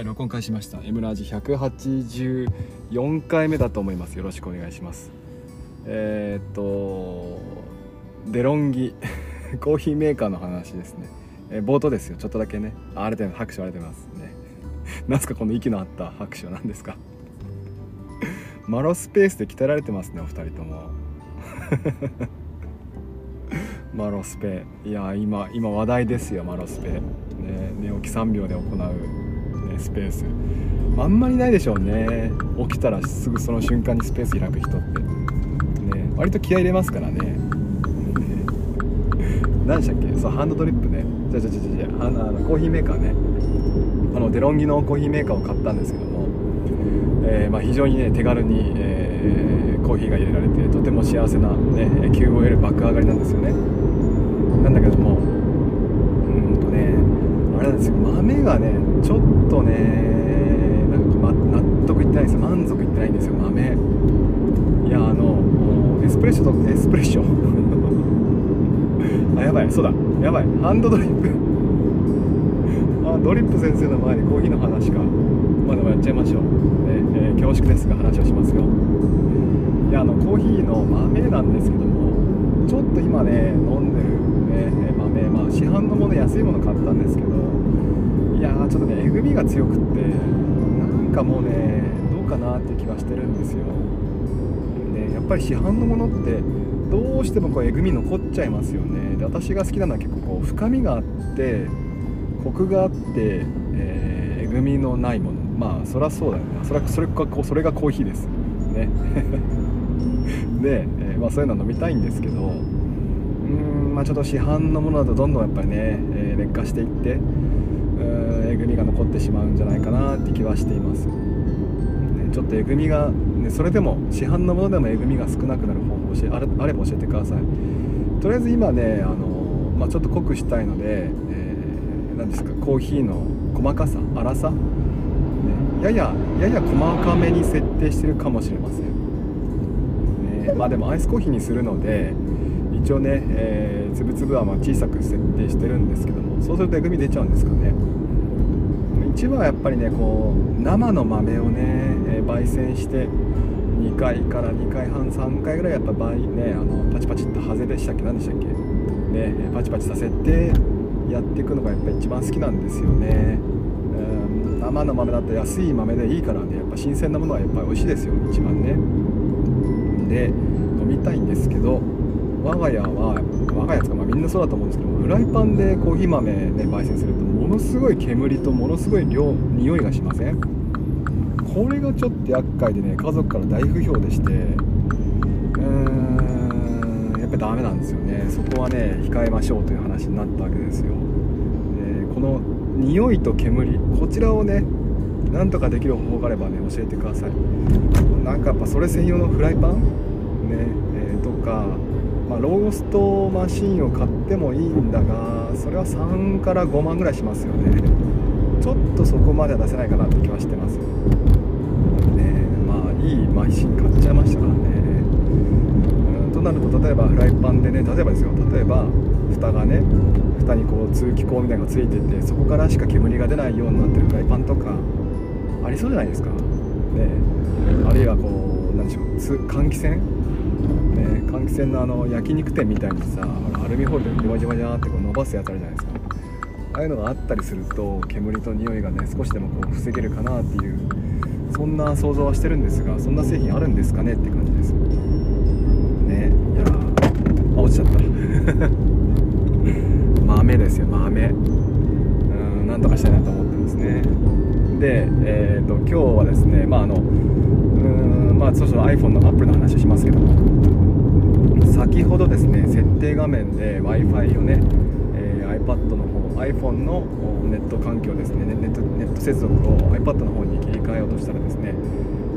はい、録音開始しました。M ラージ184回目だと思います。よろしくお願いします。えー、っと、デロンギ、コーヒーメーカーの話ですね。えー、冒頭ですよ、ちょっとだけね。あありがとうございます。拍手ありがとうございますね。なんすかこの息の合った拍手は何ですか？マロスペースで鍛えられてますね、お二人とも。マロスペいや今今話題ですよマロスペ、ね、寝起き3秒で行うスペース。あんまりないでしょうね。起きたらすぐその瞬間にスペース開く人って。ね。割と気合入れますからね。何でしたっけ？そうハンドドリップね。じゃじゃじゃじゃあのコーヒーメーカーね。あのデロンギのコーヒーメーカーを買ったんですけども、えー、まあ、非常にね手軽に、えー、コーヒーが入れられてとても幸せな、ね、QOL 爆上がりなんですよね。なんだけども。うんとねあれなんですよ。豆がねちょっとねなんか、ま、納得いってないです。よ満足いってないんですよ豆。いやあのエスプレッショとエスプレッショ。あやばいそうだ。やばい。ハンドドリップ。あドリップ先生の前にコーヒーの話か。まあでもやっちゃいましょう、ねえー、恐縮ですが話をしますよ。いやあのコーヒーの豆なんですけどもちょっと今ね飲んでるね豆。まあ市販のもの安いもの買ったんですけどいやーちょっとねえぐみが強くってなんかもうねどうかなって気はしてるんですよ。でやっぱり市販のものってどうしてもこうえぐみ残っちゃいますよね。で私が好きなのは結構こう深みがあってコクがあって、えー、えぐみのないもの。まあそりゃそうだよね。それそれかそれがコーヒーです。ね。で、えー、まあ、そういうの飲みたいんですけどうーんまあちょっと市販のものだとどんどんやっぱりね、えー、劣化していってえぐみが残ってしまうんじゃないかなって気はしています、ね、ちょっとえぐみが、ね、それでも市販のものでもえぐみが少なくなる方法あれあれば教えてください。とりあえず今ねあの、まあ、ちょっと濃くしたいので、えー、何ですかコーヒーの細かさ粗さ、ね、やややや細かめに設定してるかもしれません、ね、まあでもアイスコーヒーにするので一応ね、えー、つぶつぶはま小さく設定してるんですけどもそうするとえぐみ出ちゃうんですかね。一番はやっぱりねこう生の豆をね、えー、焙煎して2回から2回半3回ぐらいやっぱ倍ねあのパチパチっとハゼでしたっけ？何でしたっけ？ねパチパチさせてやっていくのがやっぱ一番好きなんですよね。うん生の豆だと安い豆でいいからねやっぱ新鮮なものはやっぱり美味しいですよ一番ね。で飲みたいんですけど我が家は我が家とかまあみんなそうだと思うんですけどフライパンでコーヒー豆ね焙煎するとものすごい煙とものすごい量匂いがしません？これがちょっと厄介でね家族から大不評でしてうーんやっぱダメなんですよね。そこはね控えましょうという話になったわけですよ。でこの匂いと煙こちらをねなんとかできる方法があればね教えてください。なんかやっぱそれ専用のフライパン？ね、えー、とかまあ、ローストマシンを買ってもいいんだがそれは3から5万ぐらいしますよね。ちょっとそこまでは出せないかなって気はしてます。ねまあいいマシン買っちゃいましたからね。うんとなると例えばフライパンでね例えばですよ。例えば蓋がね蓋にこう通気口みたいなのがついててそこからしか煙が出ないようになってるフライパンとかありそうじゃないですか。ねあるいはこう何でしょう換気扇、換気扇のあの焼肉店みたいにさアルミホイルでジワジワジワってこう伸ばすやつあるじゃないですか。ああいうのがあったりすると煙と匂いがね少しでもこう防げるかなっていうそんな想像はしてるんですがそんな製品あるんですかねって感じです。ね。いやあ落ちちゃった。豆ですよ豆。うんなんとかしたいなと思ってますね。でえ、ー、と今日はですねまああのうんまあそろそろ iPhone のアップルの話をしますけども。先ほどですね設定画面で w i f i をね、えー、iPad の方 iPhone のネット環境ですねネットネット接続を iPad の方に切り替えようとしたらですね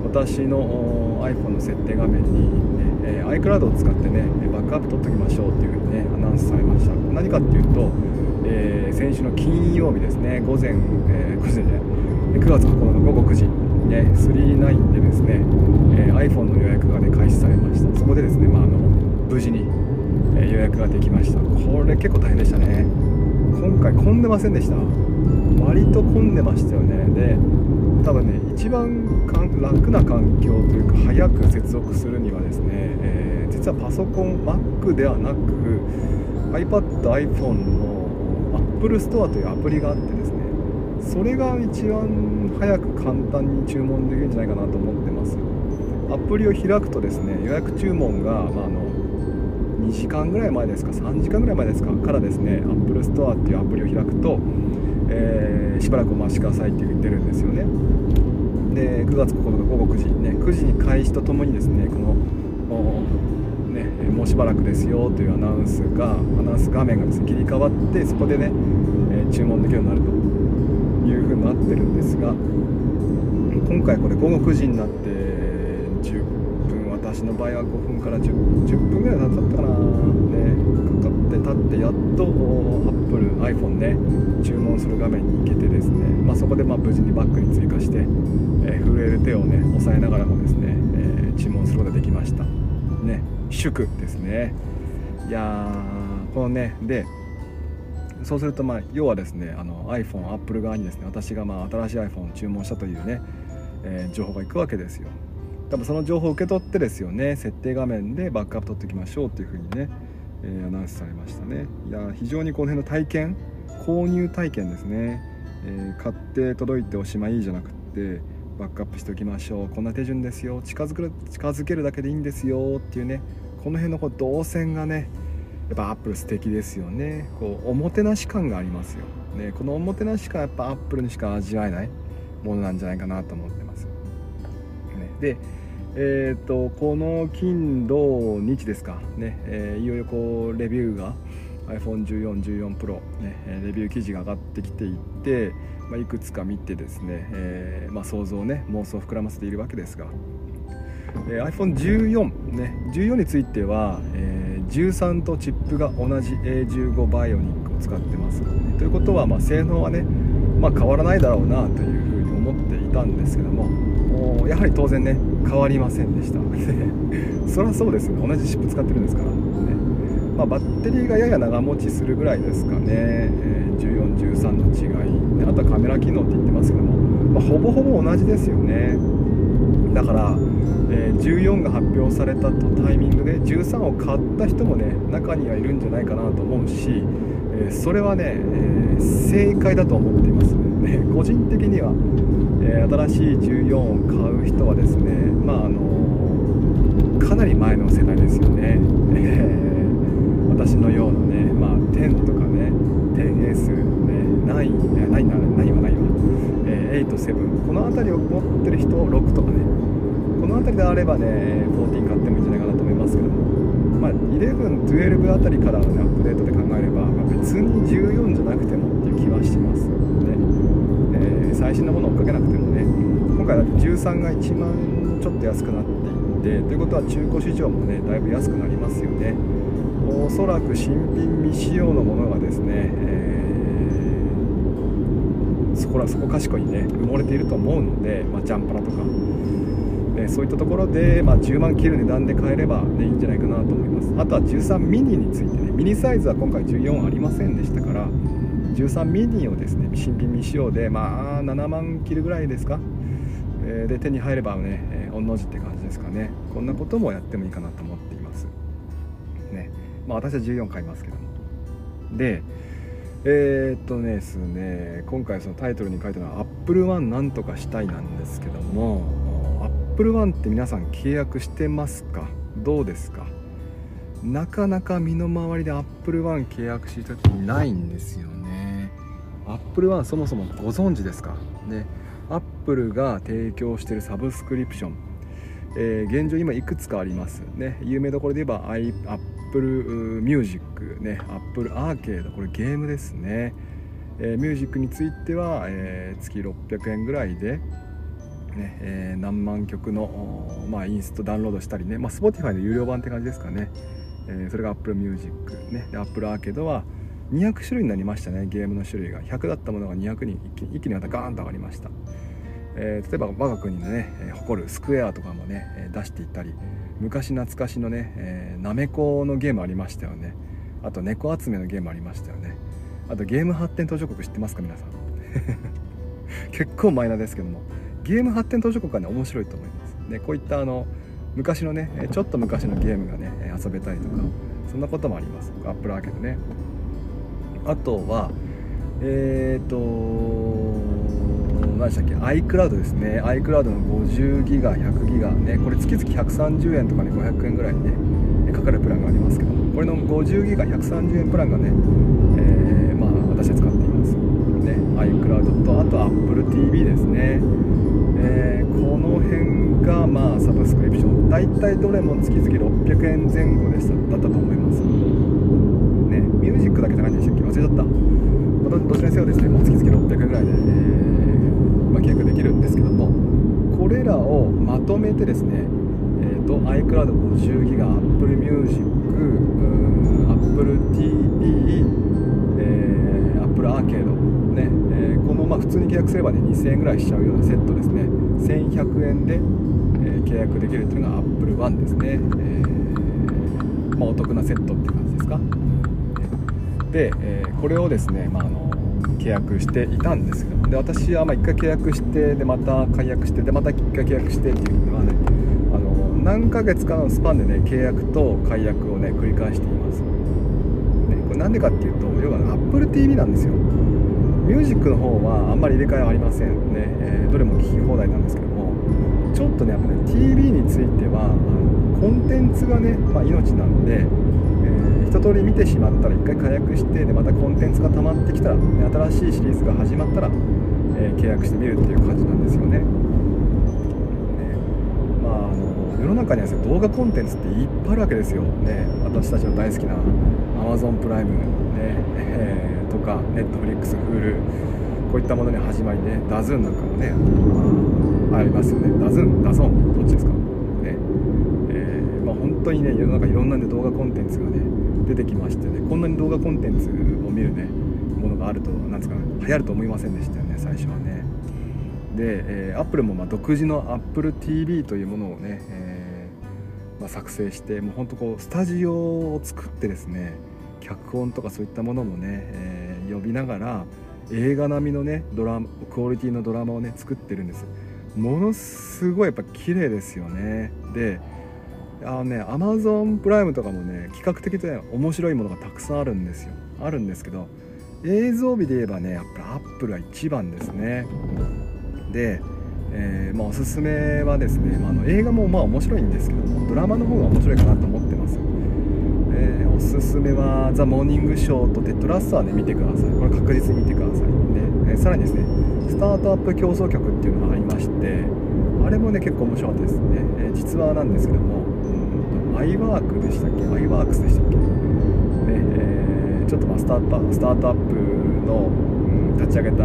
私の iPhone の設定画面に、ね、え iCloud を使ってねバックアップ取っておきましょうっていうふうにねアナウンスされました。何かっていうと、えー、先週の金曜日ですね午前、えー、9時で9月9日の午後9時ね、39でですね、えー、iPhone の予約が、ね、開始されました。そこでですね、まあ、あの無事に、え、予約ができました。これ結構大変でしたね。今回混んでませんでした。割と混んでましたよね。で多分ね一番楽な環境というか早く接続するにはですね、えー、実はパソコン Mac ではなく iPad、iPhone の Apple Store というアプリがあってですねそれが一番早く簡単に注文できるんじゃないかなと思ってます。アプリを開くとですね予約注文が、まあ、あの2時間ぐらい前ですか？3時間ぐらい前ですか？からですね Apple Store っていうアプリを開くと、えー、しばらくお待ちくださいって言ってるんですよね。で9月9日午後9時ね9時に開始とともにですねこのね、もうしばらくですよというアナウンスがアナウンス画面がですね切り替わってそこでね、え、注文できるようになるというふうになってるんですが今回これ午後9時になって10私の場合は5分から 10, 10分ぐらいかかったかな。ねかかって立ってやっと Apple iPhone ね注文する画面に行けてですね、まあ、そこでまあ無事にバッグに追加して、えー、震える手をね押さえながらもですね、えー、注文することができました。ね祝ですね。いやこのねでそうするとまあ要はですねあの iPhone、Apple 側にですね私がまあ新しい iPhone を注文したというね、えー、情報がいくわけですよ。多分その情報を受け取ってですよね設定画面でバックアップ取っていきましょうというふうにね、えー、アナウンスされましたね。いや非常にこの辺の体験購入体験ですね、えー、買って届いておしまいじゃなくってバックアップしておきましょう。こんな手順ですよ。近づく近づけるだけでいいんですよ。っていうねこの辺のこう動線がねやっぱアップル素敵ですよね。こうおもてなし感がありますよ、ね、このおもてなし感やっぱアップルにしか味わえないものなんじゃないかなと思ってます、ね、でえーと、この金土日ですか。ね、えー、いよいよこうレビューが iPhone14、14 Pro、ね、レビュー記事が上がってきていて、まあ、いくつか見てですね、えーまあ、想像ね妄想を膨らませているわけですが、えー、iPhone14、ね、14については、えー、13とチップが同じ A15 バイオニックを使ってます、ね、ということは、まあ、性能はね、まあ、変わらないだろうなというふうに思っていたんですけどもやはり当然ね変わりませんでした。そりゃそうですよ同じチップ使ってるんですから、ね。まあ、バッテリーがやや長持ちするぐらいですかね、え、14、13の違い。であとはカメラ機能って言ってますけども、まあ、ほぼほぼ同じですよね。だから、えー、14が発表されたとタイミングで13を買った人もね中にはいるんじゃないかなと思うし、えー、それはね、え正解だと思っています、ね、個人的には、え新しい14を買う人はですねまああのかなり前の世代ですよね、えー私のようなね、まあ、10とかね 10S、ね、9、9, 9はないわ、えー、8、7この辺りを持ってる人6とかね。この辺りであればね14買ってもいいんじゃないかなと思いますけども。まあ11、12あたりからの、ね、アップデートで考えれば、まあ、別に14じゃなくてもっていう気はしますね、えー、最新のものを追っかけなくてもね今回だって13が1万ちょっと安くなっていってということは中古市場もねだいぶ安くなりますよね。おそらく新品未使用のものがですね、えー、そこらそこかしこにね埋もれていると思うので、まあ、ジャンパラとか、え、そういったところで、まあ、10万切る値段で買えれば、ね、いいんじゃないかなと思います。あとは13ミニについてねミニサイズは今回14ありませんでしたから13ミニをですね新品未使用でまあ7万切るぐらいですか？えで手に入ればね、えー、御の字って感じですかね。こんなこともやってもいいかなと思っています。ね。まあ私は14買いますけども。でえー、っとですね今回そのタイトルに書いたのは「アップルワンなんとかしたい」なんですけどもアップルワンって皆さん契約してますか？どうですか？なかなか身の回りでアップルワン契約した人いないんですよね。アップルワンそもそもご存知ですか？ねアップルが提供しているサブスクリプション、えー、現状今いくつかあります。ね有名どころで言えば Apple Music ね Apple Arcade これゲームですね、えー、ミュージックについては、えー、月600円ぐらいでねえー、何万曲の、まあ、インストダウンロードしたりね、まあ、Spotify の有料版って感じですかね、えー、それが Apple Music、ね、で Apple Arcade は200種類になりましたね。ゲームの種類が。100だったものが200に一気にまたガーンと上がりました、えー、例えば我が国のね、誇るスクエアとかもね出していったり昔懐かしのね、なめこのゲームありましたよね。あと猫集めのゲームありましたよね。あとゲーム発展途上国知ってますか？皆さん。結構マイナーですけども。ゲーム発展途上国はね面白いと思います。でこういったあの昔のねちょっと昔のゲームがね遊べたりとかそんなこともあります。アップルアーケードね。あとはえっ、ー、と何でしたっけ？iCloud ですね。iCloud の50ギガ100ギガねこれ月々130円とかね500円ぐらいにねかかるプランがありますけどこれの50ギガ130円プランがね、えー、まあ私は使っています。ね iCloud とあと AppleTV ですね、えー、この辺がまあサブスクリプション大体どれも月々600円前後でした。だったと思います。ねミュージックだけ高いんでしたっけ？忘れちゃったどちらにせよですねもう月々600円ぐらいで、えー、まあ、契約できるんですけどもこれらをまとめてですねえーと、iCloud50 ギガ Apple Music、Apple TV、えー、Apple Arcade ね、えー、このまあ普通に契約すればね2000円ぐらいしちゃうようなセットですね。1100円で、えー、契約できるっていうのが Apple One ですね、えー、まあ、お得なセットっていう感じですか？で、え、これをですね、まあ、あの契約していたんですけどで私はま1回契約してでまた解約してでまた1回契約してっていうのはねあの何ヶ月かのスパンでね契約と解約をね繰り返しています、なんでかっていうと要は AppleTV なんですよ。ミュージックの方はあんまり入れ替えはありません。ね、えー、どれも聴き放題なんですけども。ちょっとねやっぱね TV についてはあのコンテンツがね、まあ、命なんでえ一通り見てしまったら1回解約してでまたコンテンツが溜まってきたら、ね、新しいシリーズが始まったら、えー、契約してみるっていう感じなんですよね。ねまあ、あの世の中にはです、ね、動画コンテンツっていっぱいあるわけですよ、ね、私たちの大好きな Amazon プライム、ねえー、とか Netflix、Hulu こういったものに始まりねダズーンなんかもねありますよね。ダズーンダゾンどっちですか？ね。えー、まあ、本当にね世の中いろんな、ね、動画コンテンツがね出てきましてねこんなに動画コンテンツを見るねものがあるとなんですか流行ると思いませんでしたよね最初はね。で、えー、アップルもま独自の AppleTV というものをね、えー、まあ、作成してもうほんとこうスタジオを作ってですね脚本とかそういったものもね、えー、呼びながら映画並みのねドラマクオリティのドラマをね作ってるんです。ものすごいやっぱ綺麗ですよね。であのねアマゾンプライムとかもね企画的で面白いものがたくさんあるんですよ。あるんですけど映像美で言えばねやっぱアップルは一番ですね。で、えー、まあ、おすすめはですね、まあ、の映画もまあ面白いんですけどもドラマの方が面白いかなと思ってます、おすすめは「ザ・モーニングショー」と「テッドラッサー」ね見てください。これ確実に見てください。で、え、さらにですねスタートアップ競争曲っていうのがありましてあれもね結構面白かったですね、え実話なんですけどもアイワークでしたっけ？アイワークスでしたっけ、ねえー、ちょっとまあスタートスタートアップの、うん、立ち上げた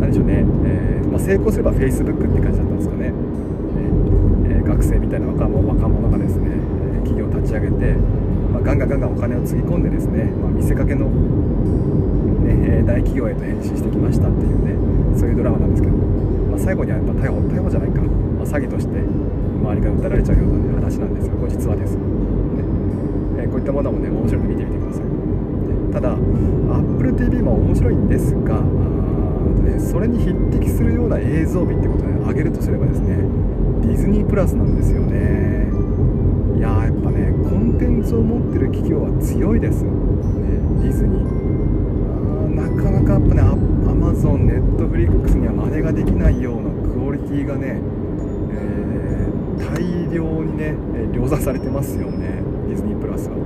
何でしょうね、えー、まあ、成功すれば Facebook って感じだったんですかね、えー、学生みたいな若者若者がですね企業を立ち上げて、まあ、ガンガンガンガンお金をつぎ込んでですね、まあ、見せかけの、ね、大企業へと変身してきましたっていうねそういうドラマなんですけど、まあ、最後にはやっぱ逮捕逮捕じゃないか、ま詐欺として周りが訴えられちゃうような、話なんですがこれ実話です、ねえ、こういったものもね面白いので見てみてください、ね、ただ AppleTV も面白いんですがあ、ね、それに匹敵するような映像美ってことで上げるとすればですねディズニープラスなんですよね。いややっぱねコンテンツを持ってる企業は強いです、ね、ディズニー。なかなかやっぱね Amazon、Netflix には真似ができないようなクオリティがねえ大量にね量産されてますよねディズニープラスは。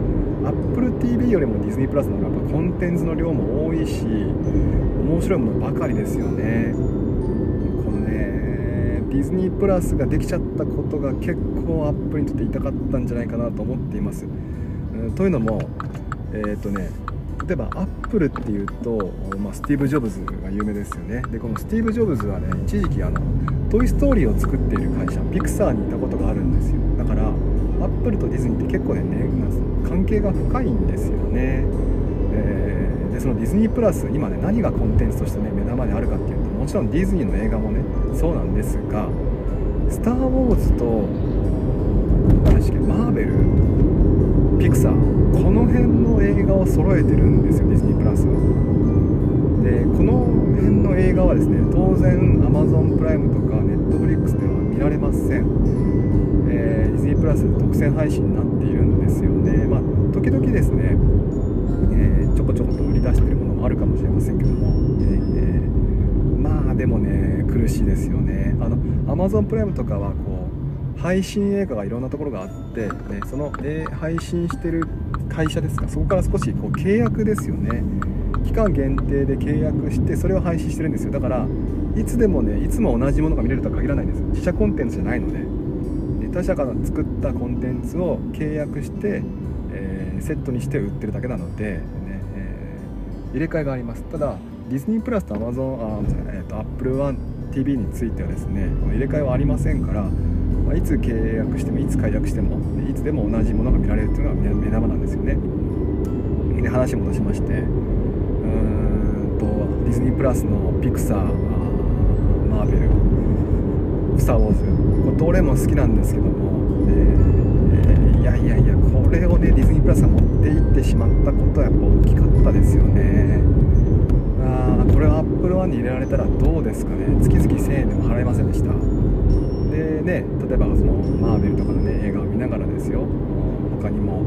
AppleTV よりもディズニープラスの方がやっぱコンテンツの量も多いし面白いものばかりですよね。このねディズニープラスができちゃったことが結構アップルにとって痛かったんじゃないかなと思っています、うん、というのもえっ、ー、とね例えばアップルっていうと、まあ、スティーブ・ジョブズが有名ですよね。でこのスティーブ・ジョブズはね一時期あの「トイ・ストーリー」を作っている会社ピクサーにいたことがあるんですよ。だからアップルとディズニーって結構ね関係が深いんですよね、えー、でそのディズニープラス今ね何がコンテンツとしてね目玉にあるかっていうともちろんディズニーの映画もねそうなんですが「スター・ウォーズ」と何でしたっけマーベルピクサーこの辺の映画を揃えてるんですよディズニープラスは。でこの辺の映画はですね当然 Amazon プライムとか Netflix では見られません、えー、ディズニープラスで独占配信になっているんですよね。まあ時々ですね、えー、ちょこちょこと売り出してるものもあるかもしれませんけども、えー、まあでもね苦しいですよね。あの Amazon プライムとかはこう配信映画がいろんなところがあって、ね、その、え配信してる会社ですかそこから少しこう契約ですよね。期間限定で契約してそれを配信してるんですよ。だからいつでもねいつも同じものが見れるとは限らないんです。自社コンテンツじゃないので。他社から作ったコンテンツを契約して、えー、セットにして売ってるだけなので、ねえー、入れ替えがあります。ただディズニープラスとアマゾンあ、えーと、アップルワン TV についてはですね入れ替えはありませんから、まあ、いつ契約してもいつ解約してもいつでも同じものが見られるっていうのが目玉なんですよね。で話戻しましてうんとディズニープラスのピクサーマーベル「スター・ウォーズ」これどれも好きなんですけども、えー、いやいやいやこれをねディズニープラスが持っていってしまったことはやっぱ大きかったですよね。あこれはアップルワンに入れられたらどうですかね。月々1000円でも払えませんでした。でね例えばそのマーベルとかのね映画を見ながらですよ。他にも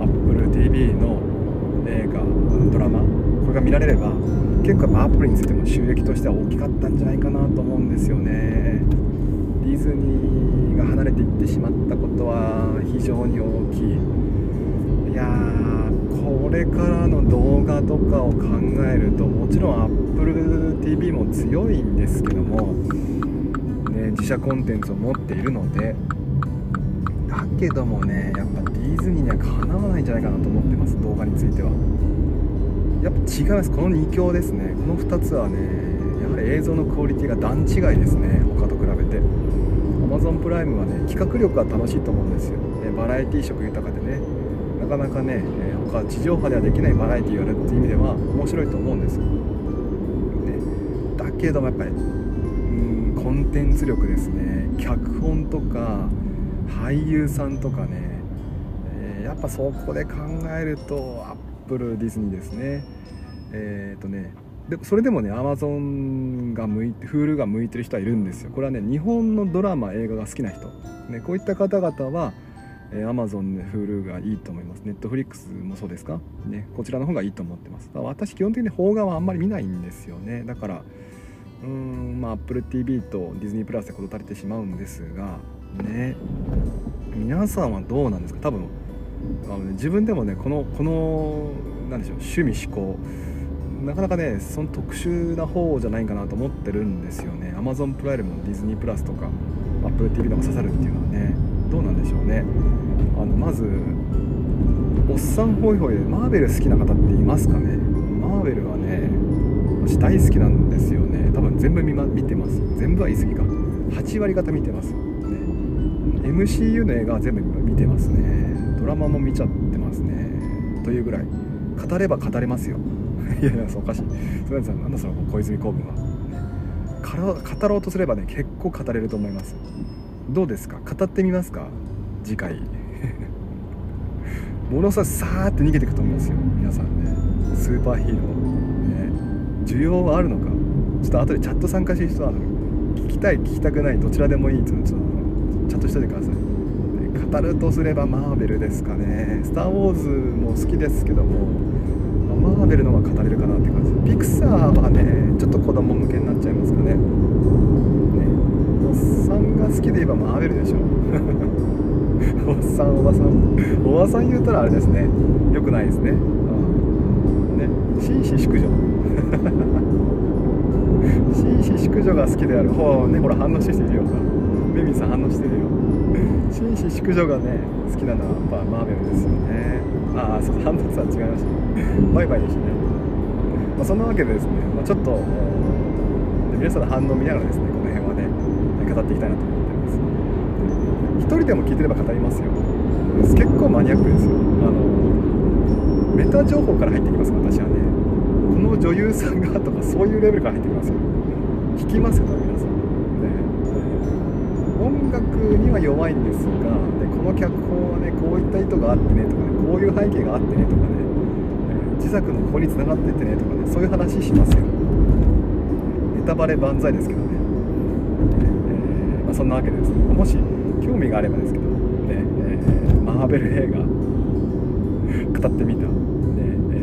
AppleTV の映画ドラマこれが見られれば結構アップルについても収益としては大きかったんじゃないかなと思うんですよね。ディズニーが離れていってしまったことは非常に大きい。いやーこれからの動画とかを考えるともちろん AppleTV も強いんですけども、ね、自社コンテンツを持っているので。だけどもねやっぱディズニーにはかなわないんじゃないかなと思ってます動画については。やっぱ違いますこの2強ですね。この2つはねやはり映像のクオリティが段違いですね他と比べて。Amazon プライムはね企画力が楽しいと思うんですよ、ね、バラエティー色豊かでね。なかなかね、え、他地上波ではできないバラエティがあるっていう意味では面白いと思うんですよ、ね、だけどもやっぱりンテンツ力ですね脚本とか俳優さんとかね、えー、やっぱそこで考えるとアップルディズニーですねえっ、ー、とねでそれでもねアマゾンが向いて Hulu が向いてる人はいるんですよこれはね日本のドラマ映画が好きな人、ね、こういった方々はえー、Amazon で Hulu がいいと思います。Netflix もそうですか？ね、こちらの方がいいと思ってます。私、基本的に邦画はあんまり見ないんですよね。だから、うーん、まあ、Apple TV と Disney プラスで事足りてしまうんですが、ね、皆さんはどうなんですか？多分、あのね、自分でもねこのこのなんでしょう趣味思考なかなかねその特殊な方じゃないかなと思ってるんですよね。Amazon プライムもディズニープラスとか AppleTV のが刺さるっていうのはねどうなんでしょうね。あのまずおっさんホイホイでマーベル好きな方っていますかね？マーベルはね私大好きなんですよ。全部見,、ま、見てます。全部は言い過ぎか。8割方見てます、ね、MCU の映画は全部見てますね。ドラマも見ちゃってますね。というぐらい。語れば語れますよ。いやいやそうおかしい。それさんなんだその小泉公文は、ね、語ろうとすればね結構語れると思います。どうですか？語ってみますか？次回。ものすごいさーって逃げていくと思いますよ。皆さんね。スーパーヒーロー、ね、需要はあるのか？ちょっと後でチャット参加してる人は聞きたい聞きたくないどちらでもいいっていうのちょっとチャットしといてください語るとすればマーベルですかね「スター・ウォーズ」も好きですけどもマーベルの方が語れるかなって感じ。ピクサーはねちょっと子供向けになっちゃいますかね。ね。おっさんが好きで言えばマーベルでしょ。おっさんおばさん。おばさん言うたらあれですね。よくないですね。うんね。紳士淑女。が好きである。ほねほら反応してるよ。メミさん反応してるよ。紳士淑女がね好きなのはやっぱマーベルですよね。ああそうハンドさん違いましたバイバイでしたね、まあ、そんなわけでですね、まあ、ちょっと皆さんの反応を見ながらですねこの辺はね語っていきたいなと思ってます。一人でも聞いてれば語りますよ。結構マニアックですよ。あのメタ情報から入ってきます私はね。この女優さんがとかそういうレベルから入ってきますよ聞きますよ皆さん。ね。音楽には弱いんですがでこの脚本はねこういった意図があってねとかねこういう背景があってねとかね、え、自作のここに繋がっててねとかねそういう話しますよネタバレ万歳ですけどね、えー、まあ、そんなわけでですね。もし興味があればですけどね、えー、マーベル映画語ってみた、ねえ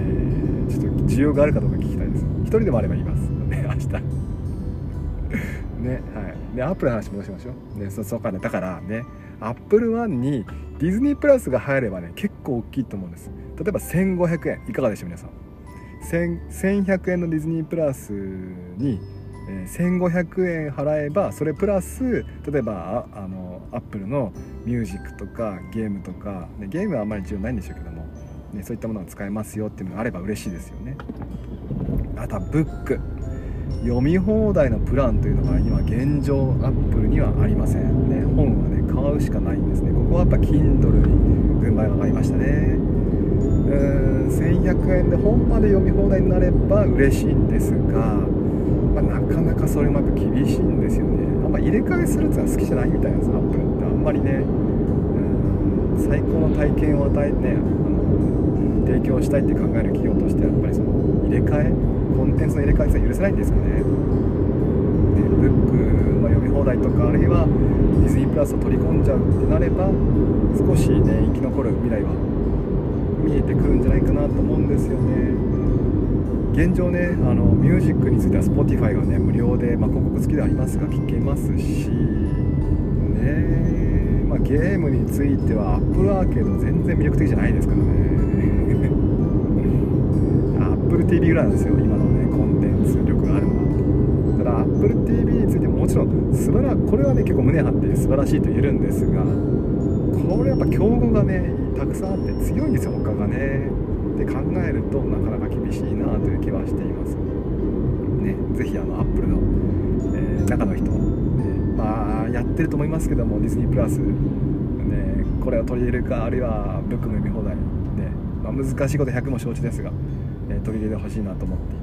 ー、ちょっと需要があるかどうか聞きたいです。一人でもあれば言います。明日。ねはい。でアップルの話戻しましょう。ねそそうかね。だからねアップルワンにディズニープラスが入ればね結構大きいと思うんです。例えば1500円。いかがでしょう皆さん。1100円のディズニープラスに1500円払えばそれプラス例えばあのアップルのミュージックとかゲームとか、ね、ゲームはあんまり重要ないんでしょうけども、ね、そういったものが使えますよっていうのがあれば嬉しいですよね。あとはブック。読み放題のプランというのが今現状アップルにはありませんね。本はね買うしかないんですね。ここはやっぱ Kindle に軍配が上がりましたね。うん1100円で本まで読み放題になれば嬉しいんですが、まあ、なかなかそれもやっぱ厳しいんですよね。あんま入れ替えするっていうのは好きじゃないみたいなんですアップルって。あんまりね。うん最高の体験を与えてね提供したいって考える企業としてやっぱりその入れ替えコンテンツの入れ替えって許せないんですかね。でブックの読み放題とかあるいはディズニープラスを取り込んじゃうってなれば少しね生き残る未来は見えてくるんじゃないかなと思うんですよね。現状ねあのミュージックについては Spotify がね無料で、まあ、広告付きではありますが聴けますしねまあ、ゲームについては Apple アーケード全然魅力的じゃないですからね。Apple TV ぐらいなんですよ今。のねコンテンツ力があるのただ Apple TV についてももちろん素晴らこれはね結構胸張って素晴らしいと言えるんですがこれやっぱ競合がねたくさんあって強いんですよ他がね。で考えるとなかなか厳しいなという気はしています。ね。是非あのアップルの、えー、中の人、ね、まあやってると思いますけどもディズニープラス、ね、これを取り入れるかあるいはブックの読み放題、ねまあ、難しいこと100も承知ですが、えー、取り入れてほしいなと思って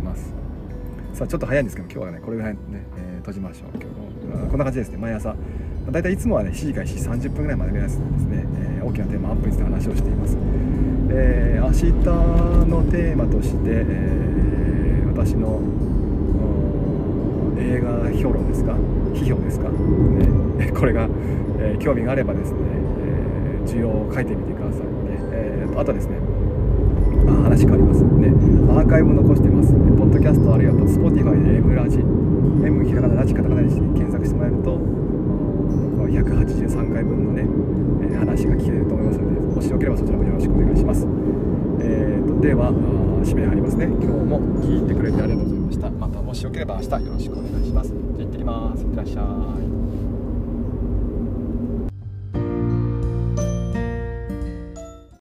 さあちょっと早いんですけど今日はねこれぐらいね、えー、閉じましょう。今日もこんな感じですね。毎朝大体いつもはね7時から7時30分ぐらいまで目安ですね、えー、大きなテーマアップについて話をしています、えー、明日のテーマとして、えー、私の映画評論ですか？批評ですか、ね、これが、え興味があればですね、え需要を書いてみてください。ね、えー、あとですねあ話変わります。ね。アーカイブ残してます、ポッドキャストあるいは Spotify で M ラジ M ひらがなラジカタカナで検索してもらえると183回分のね、え、話が聞けると思いますのでもしよければそちらもよろしくお願いします、えーと、では締めありますね。今日も聞いてくれてありがとうございました。またもしよければ明日よろしくお願いします。じゃあ行ってきます。いってらっしゃい。